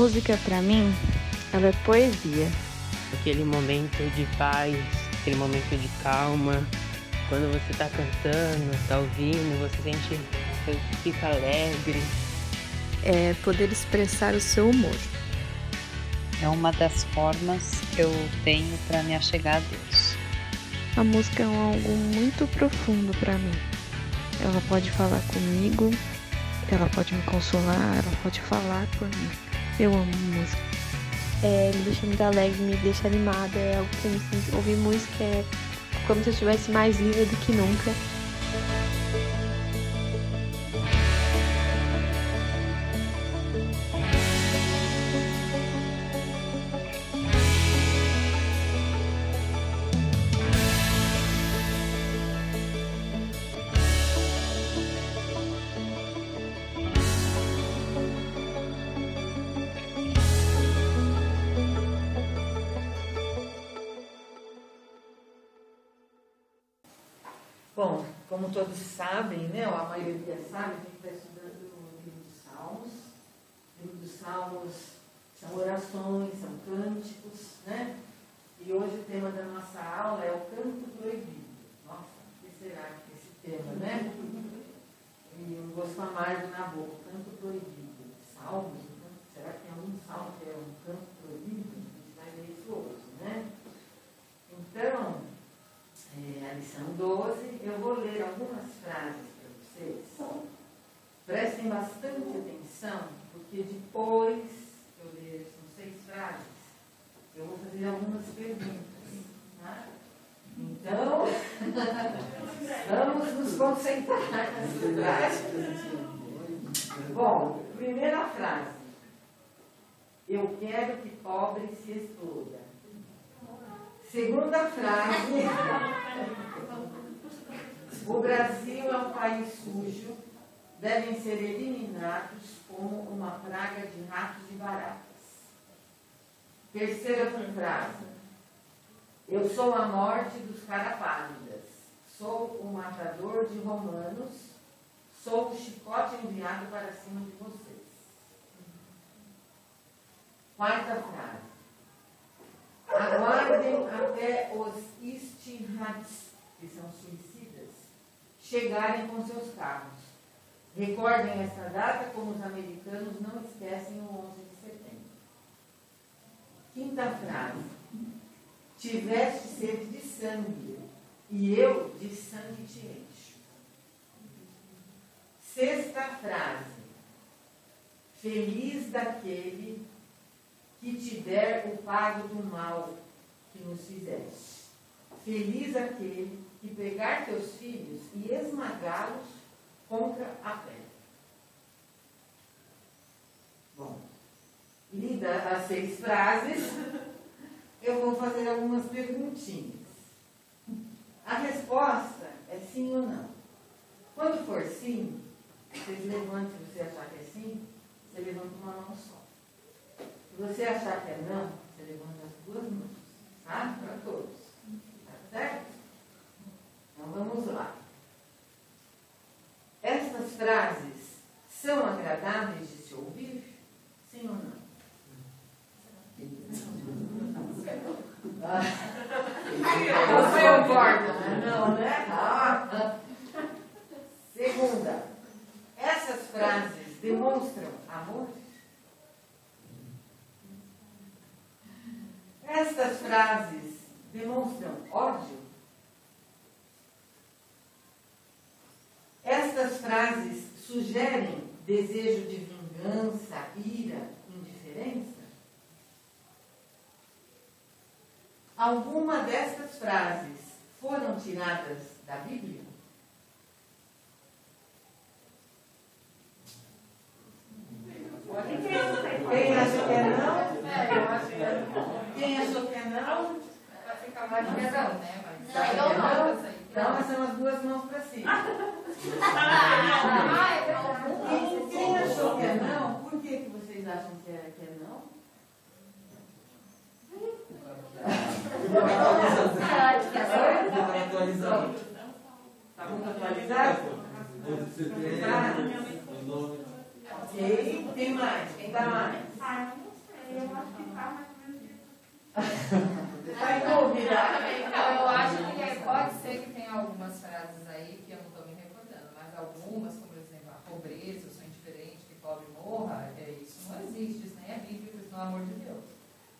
música para mim, ela é poesia. Aquele momento de paz, aquele momento de calma. Quando você tá cantando, tá ouvindo, você sente, você fica alegre. É poder expressar o seu humor. É uma das formas que eu tenho para me achegar a Deus. A música é algo muito profundo para mim. Ela pode falar comigo, ela pode me consolar, ela pode falar por mim. Eu amo música. É, me deixa muito alegre, me deixa animada, é algo que eu me sinto. Ouvir música é como se eu estivesse mais livre do que nunca. Como todos sabem, né, ou a maioria sabe, a gente está estudando o livro dos Salmos. O livro dos Salmos são orações, são cânticos, né? E hoje o tema da nossa aula é o canto proibido. Nossa, o que será que é esse tema, né? E um gosto amargo na boca, canto proibido. Salmos, né? será que tem algum salmo que é um canto proibido? A gente vai ver isso hoje, né? Então, é, a lição 12, eu vou ler algumas frases para vocês. Prestem bastante atenção, porque depois que eu ler, são seis frases, eu vou fazer algumas perguntas. Tá? Então, vamos nos concentrar nas frases. Bom, primeira frase. Eu quero que pobre se exploda. Segunda frase. O Brasil é um país sujo. Devem ser eliminados como uma praga de ratos e baratas. Terceira frase. Eu sou a morte dos carapálidas. Sou o matador de romanos. Sou o chicote enviado para cima de vocês. Quarta frase. Aguardem até os istirhats, que são suicidas, chegarem com seus carros. Recordem essa data como os americanos não esquecem o 11 de setembro. Quinta frase. Tiveste sede de sangue, e eu de sangue te encho. Sexta frase. Feliz daquele que te der o pago do mal que nos fizeste. Feliz aquele que pegar teus filhos e esmagá-los contra a pedra. Bom, lida as seis frases, eu vou fazer algumas perguntinhas. A resposta é sim ou não. Quando for sim, vocês levantem, se você achar que é sim, você levanta uma mão só. Se você achar que é não, você levanta as duas mãos, tá? Para todos. Tá certo? Então vamos lá. Estas frases são agradáveis de se ouvir? Sim ou não? Você concorda, né? Não, né? Ah. Segunda, essas frases demonstram amor? Estas frases demonstram ódio? Estas frases sugerem desejo de vingança, ira, indiferença? Alguma destas frases foram tiradas da Bíblia? Quem acha que é não? Quem achou que é não? Vai ficar mais que não, né? Mas... Tá não, não? Então, mas são as duas mãos para cima. Ah, é verdade. Quem, quem achou que é não, por que, que vocês acham que é, que é não? Está muito atualizado? Tá. Ok. Quem mais? Quem dá mais? Ah, eu não sei, eu acho que tá mais ou menos isso. Está em dúvida? Não, eu acho que é- pode ser que tenha algumas frases aí que eu não estou me recordando, mas algumas, como por exemplo, a pobreza, eu sou indiferente, que pobre morra, é, isso não existe, isso nem é bíblico, isso não é amor de Deus.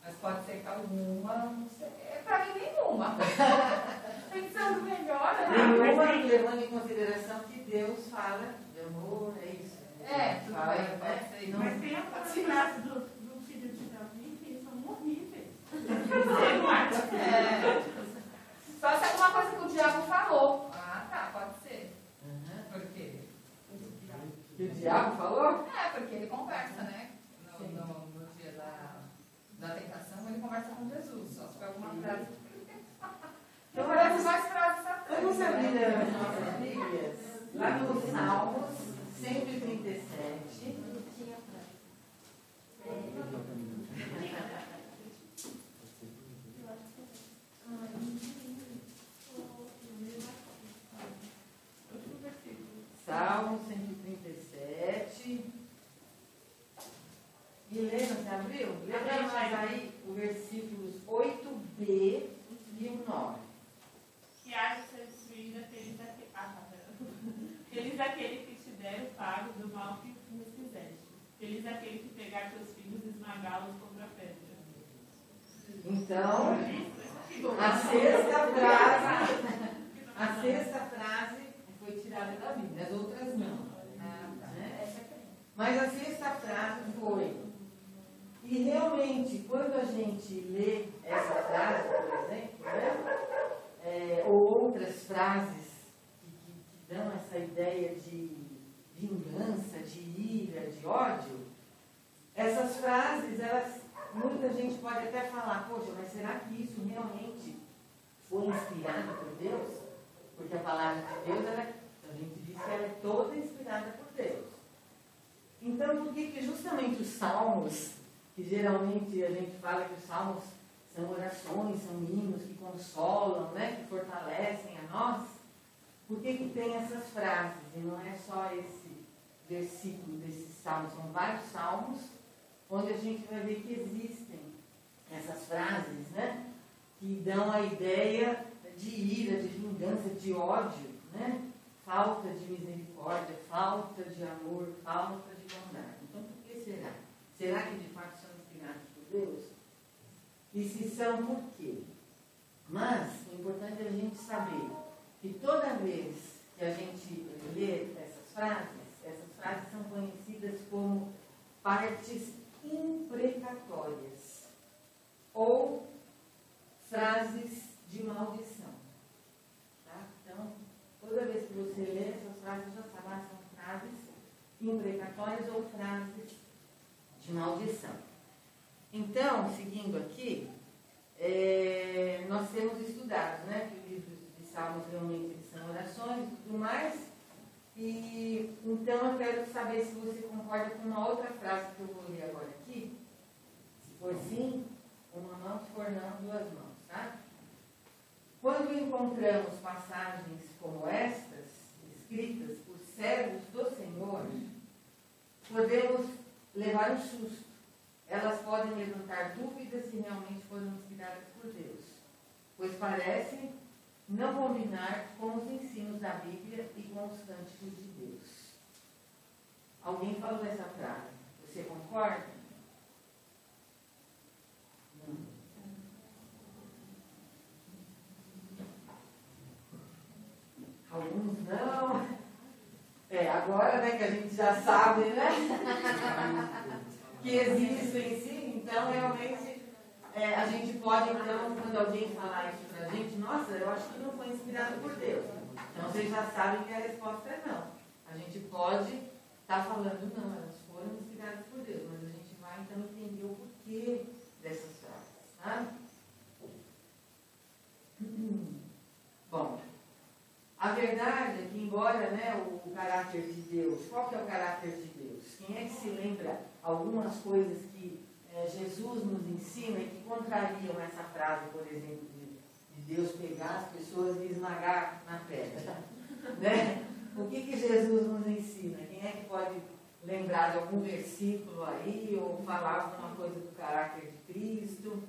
Mas pode ser que alguma, não sei, é pra mim nenhuma. Pensando melhor, né? Nenhuma levando em consideração que Deus fala de amor, é isso. É, tudo Fala, bem, né? Não- Mas tem aquelas frases do, do filho de Davi que são horríveis. É. Só se é alguma coisa que o diabo falou. Ah, tá, pode ser. Aham. Por quê? Que o diabo falou? É, porque ele conversa, né? No, Sim. no, no dia da, da tentação, ele conversa com Jesus. Só se for alguma Sim. frase. Então, Eu conheço mais frases Vamos satânicas, abrir né? as nossas Bíblias lá no Salmos 137. Salmo 137. Helena, você abriu? Para nós aí o versículos 8b e o 9. Que haja ser destruído aqueles daquele, ah, tá, pera. Feliz aquele que te der o pago do mal que nos fizeste. Feliz aquele que pegar teus filhos e esmagá-los contra a pedra. Então, Isso, a sexta frase, a sexta frase foi tirada da Bíblia, as outras não. Ah, tá. Né? Essa aqui. Mas a sexta frase foi. E realmente, quando a gente lê essa frase, por exemplo, né, é, ou outras frases que, que- que dão essa ideia de vingança, de ira, de ódio, essas frases, elas, muita gente pode até falar, poxa, mas será que isso realmente foi inspirado por Deus? Porque a palavra de Deus, ela, a gente diz que ela é toda inspirada por Deus. Então, por que, que justamente os salmos, que geralmente a gente fala que os salmos são orações, são hinos que consolam, né, que fortalecem a nós, por que, que tem essas frases? E não é só esse versículo desses salmos, são vários salmos, onde a gente vai ver que existem essas frases, né, que dão a ideia de ira, de vingança, de ódio, né? falta de misericórdia, falta de amor, falta de bondade. Então, por que será? Será que de fato são Deus? E se são, por quê? Mas o importante é a gente saber que toda vez que a gente lê essas frases, essas frases são conhecidas como partes imprecatórias ou frases de maldição. Tá? Então, toda vez que você lê essas frases, já sabe, ah, são frases imprecatórias ou frases de maldição. Então, seguindo aqui, é, nós temos estudado, né, que o livro de Salmos realmente são orações e tudo mais. E então eu quero saber se você concorda com uma outra frase que eu vou ler agora aqui. Se for sim, uma mão, se for não, duas mãos, tá? Quando encontramos passagens como estas, escritas por servos do Senhor, podemos levar um susto. Elas podem levantar dúvidas se realmente foram inspiradas por Deus, pois parecem não combinar com os ensinos da Bíblia e com os cânticos de Deus. Alguém falou essa frase. Você concorda? Alguns não. É, agora né, que a gente já sabe, né? que existe em si, então realmente é, a gente pode, então, quando alguém falar isso pra gente, nossa, eu acho que não foi inspirado por Deus. Então vocês já sabem que a resposta é não. A gente pode estar falando, não, elas foram inspiradas por Deus, mas a gente vai então entender o porquê dessas frases, tá? Bom, a verdade é que, embora né, o caráter de Deus, qual que é o caráter de Deus? Quem é que se lembra algumas coisas que eh, Jesus nos ensina e que contrariam essa frase, por exemplo, de, de Deus pegar as pessoas e esmagar na pedra? né? O que, que Jesus nos ensina? Quem é que pode lembrar de algum versículo aí, ou falar alguma coisa do caráter de Cristo.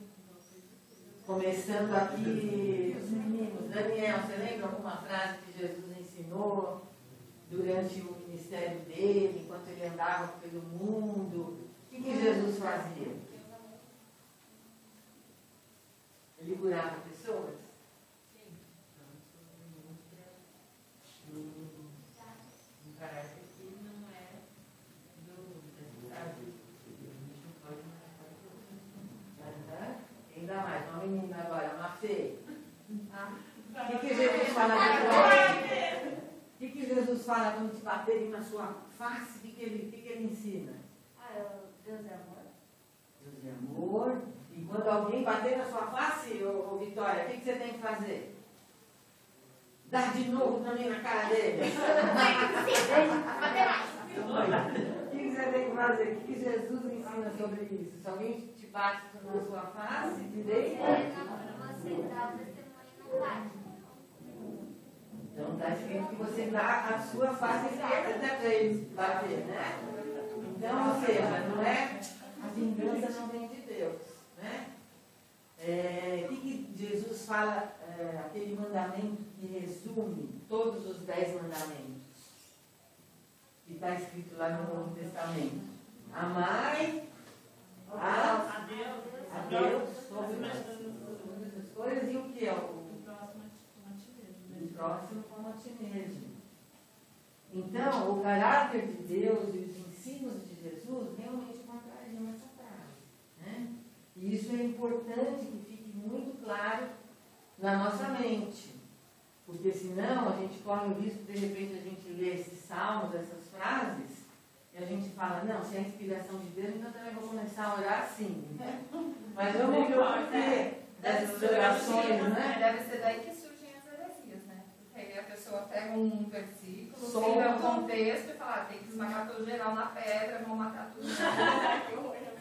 Começando aqui, os meninos, Daniel, você lembra alguma frase que Jesus ensinou durante o ministério dele, enquanto ele andava pelo mundo? O que, que Jesus fazia? Ele curava pessoas? Um caráter que não é do sabe? Aham. Ainda mais, uma menina agora, uma Fê. O que, que Jesus fala depois? O que, que Quando te baterem na sua face? O que, que, ele, o que, que ele ensina? Deus é amor. Deus é amor. E quando alguém bater na sua face, ô, ô Vitória, o que, que você tem que fazer? Dar de novo também na cara dele. O que, que você tem que fazer? O que, que Jesus ensina sobre isso? Se alguém te bate na sua face, direita. Então está escrito que você dá a sua face esquerda até para eles bater, né? Então, ou seja, não é a vingança não vem de Deus, né? É, o que, que Jesus fala, é, aquele mandamento que resume todos os dez mandamentos, que está escrito lá no Novo Testamento? Amai a, a Deus sobre todas as coisas e o que é o O próximo é uma tireza, o né? Próximo como a ti mesmo. Então, o caráter de Deus e os ensinos de Jesus realmente contrariam essa frase. Né? E isso é importante que fique muito claro na nossa mente. Porque senão a gente corre o risco, de repente, a gente ler esses salmos, essas frases, e a gente fala, não, se é a inspiração de Deus, então também vou começar a orar assim. Né? Mas vamos ver o porquê dessas orações, né? Deve ser daí que surgem as heresias, né? Porque aí a pessoa pega um versículo, Solta. o contexto e fala, ah, tem que esmagar todo geral na pedra, vão matar tudo.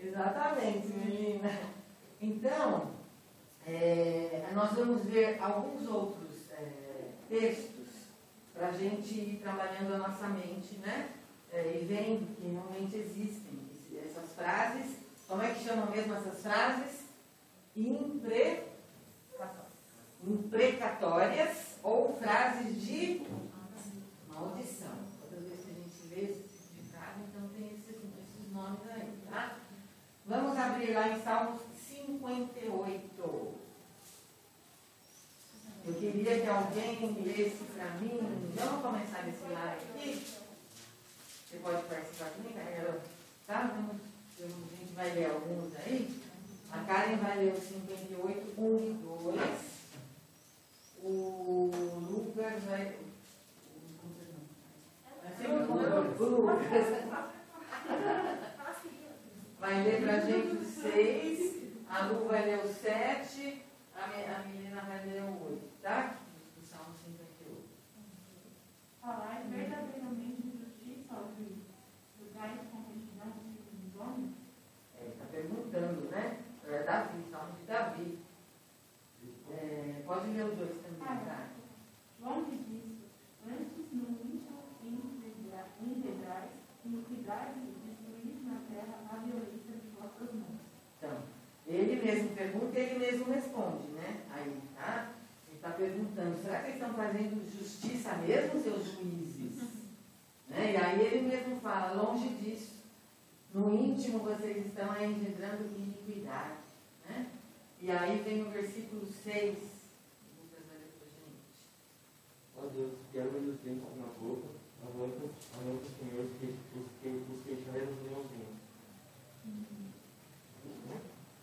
Exatamente, menina. Então, é, nós vamos ver alguns outros é, textos para a gente ir trabalhando a nossa mente, né? É, e vendo que realmente existem essas frases. Como é que chamam mesmo essas frases? Impre, imprecatórias ou frases de maldição. Todas as vezes que a gente lê esse tipo de frase, então tem esses, esses nomes aí, tá? Vamos abrir lá em Salmos 58. Eu queria que alguém lesse para mim. Vamos começar desse lado aqui? Você pode participar comigo, Carol? Tá? Vamos, a gente vai ler alguns aí. A Karen vai ler o 58, 1 e 2. O Lucas vai. O Lucas. Vai ler pra gente o 6, a Lu vai ler o 7, a, me- a menina vai ler o 8, tá? Do Salmo 58. Falar verdadeiramente de justiça ao juiz. Julgai com retidão os homens. É, Está perguntando, né? É Davi, Salmo de Davi. É, pode ler o 2 também, tá? Longe disso, antes no íntimo integrais, integrais, iniquidade e destruir na terra a violência de vossas mãos. Então, ele mesmo responde, né? Aí, tá? Ele está perguntando, será que eles estão fazendo justiça mesmo, seus juízes? Né? E aí ele mesmo fala, longe disso. No íntimo vocês estão engendrando iniquidade. Né? E aí vem o versículo 6. Lucas vai ler pra gente. Ó Deus, quebra-lhe os dentes na boca, arranca, arranca, Senhor, os que, os que, os queixais meus dentes.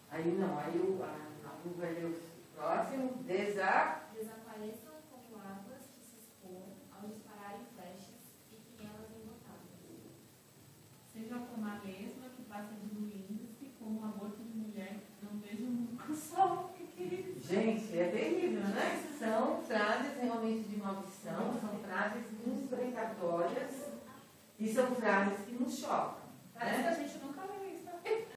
Aí não, aí o, a, a Lu vai ler o próximo. Desa. Desapareçam como águas que se escoam ao dispararem flechas e que elas embotadas. Seja como a lesma que passa diluindo-se, como o aborto de mulher, não vejo nunca o sol. Que que? Gente, é terrível, né? São frases realmente de maldição, são frases imprecatórias e são frases que nos chocam. Parece que Né? a gente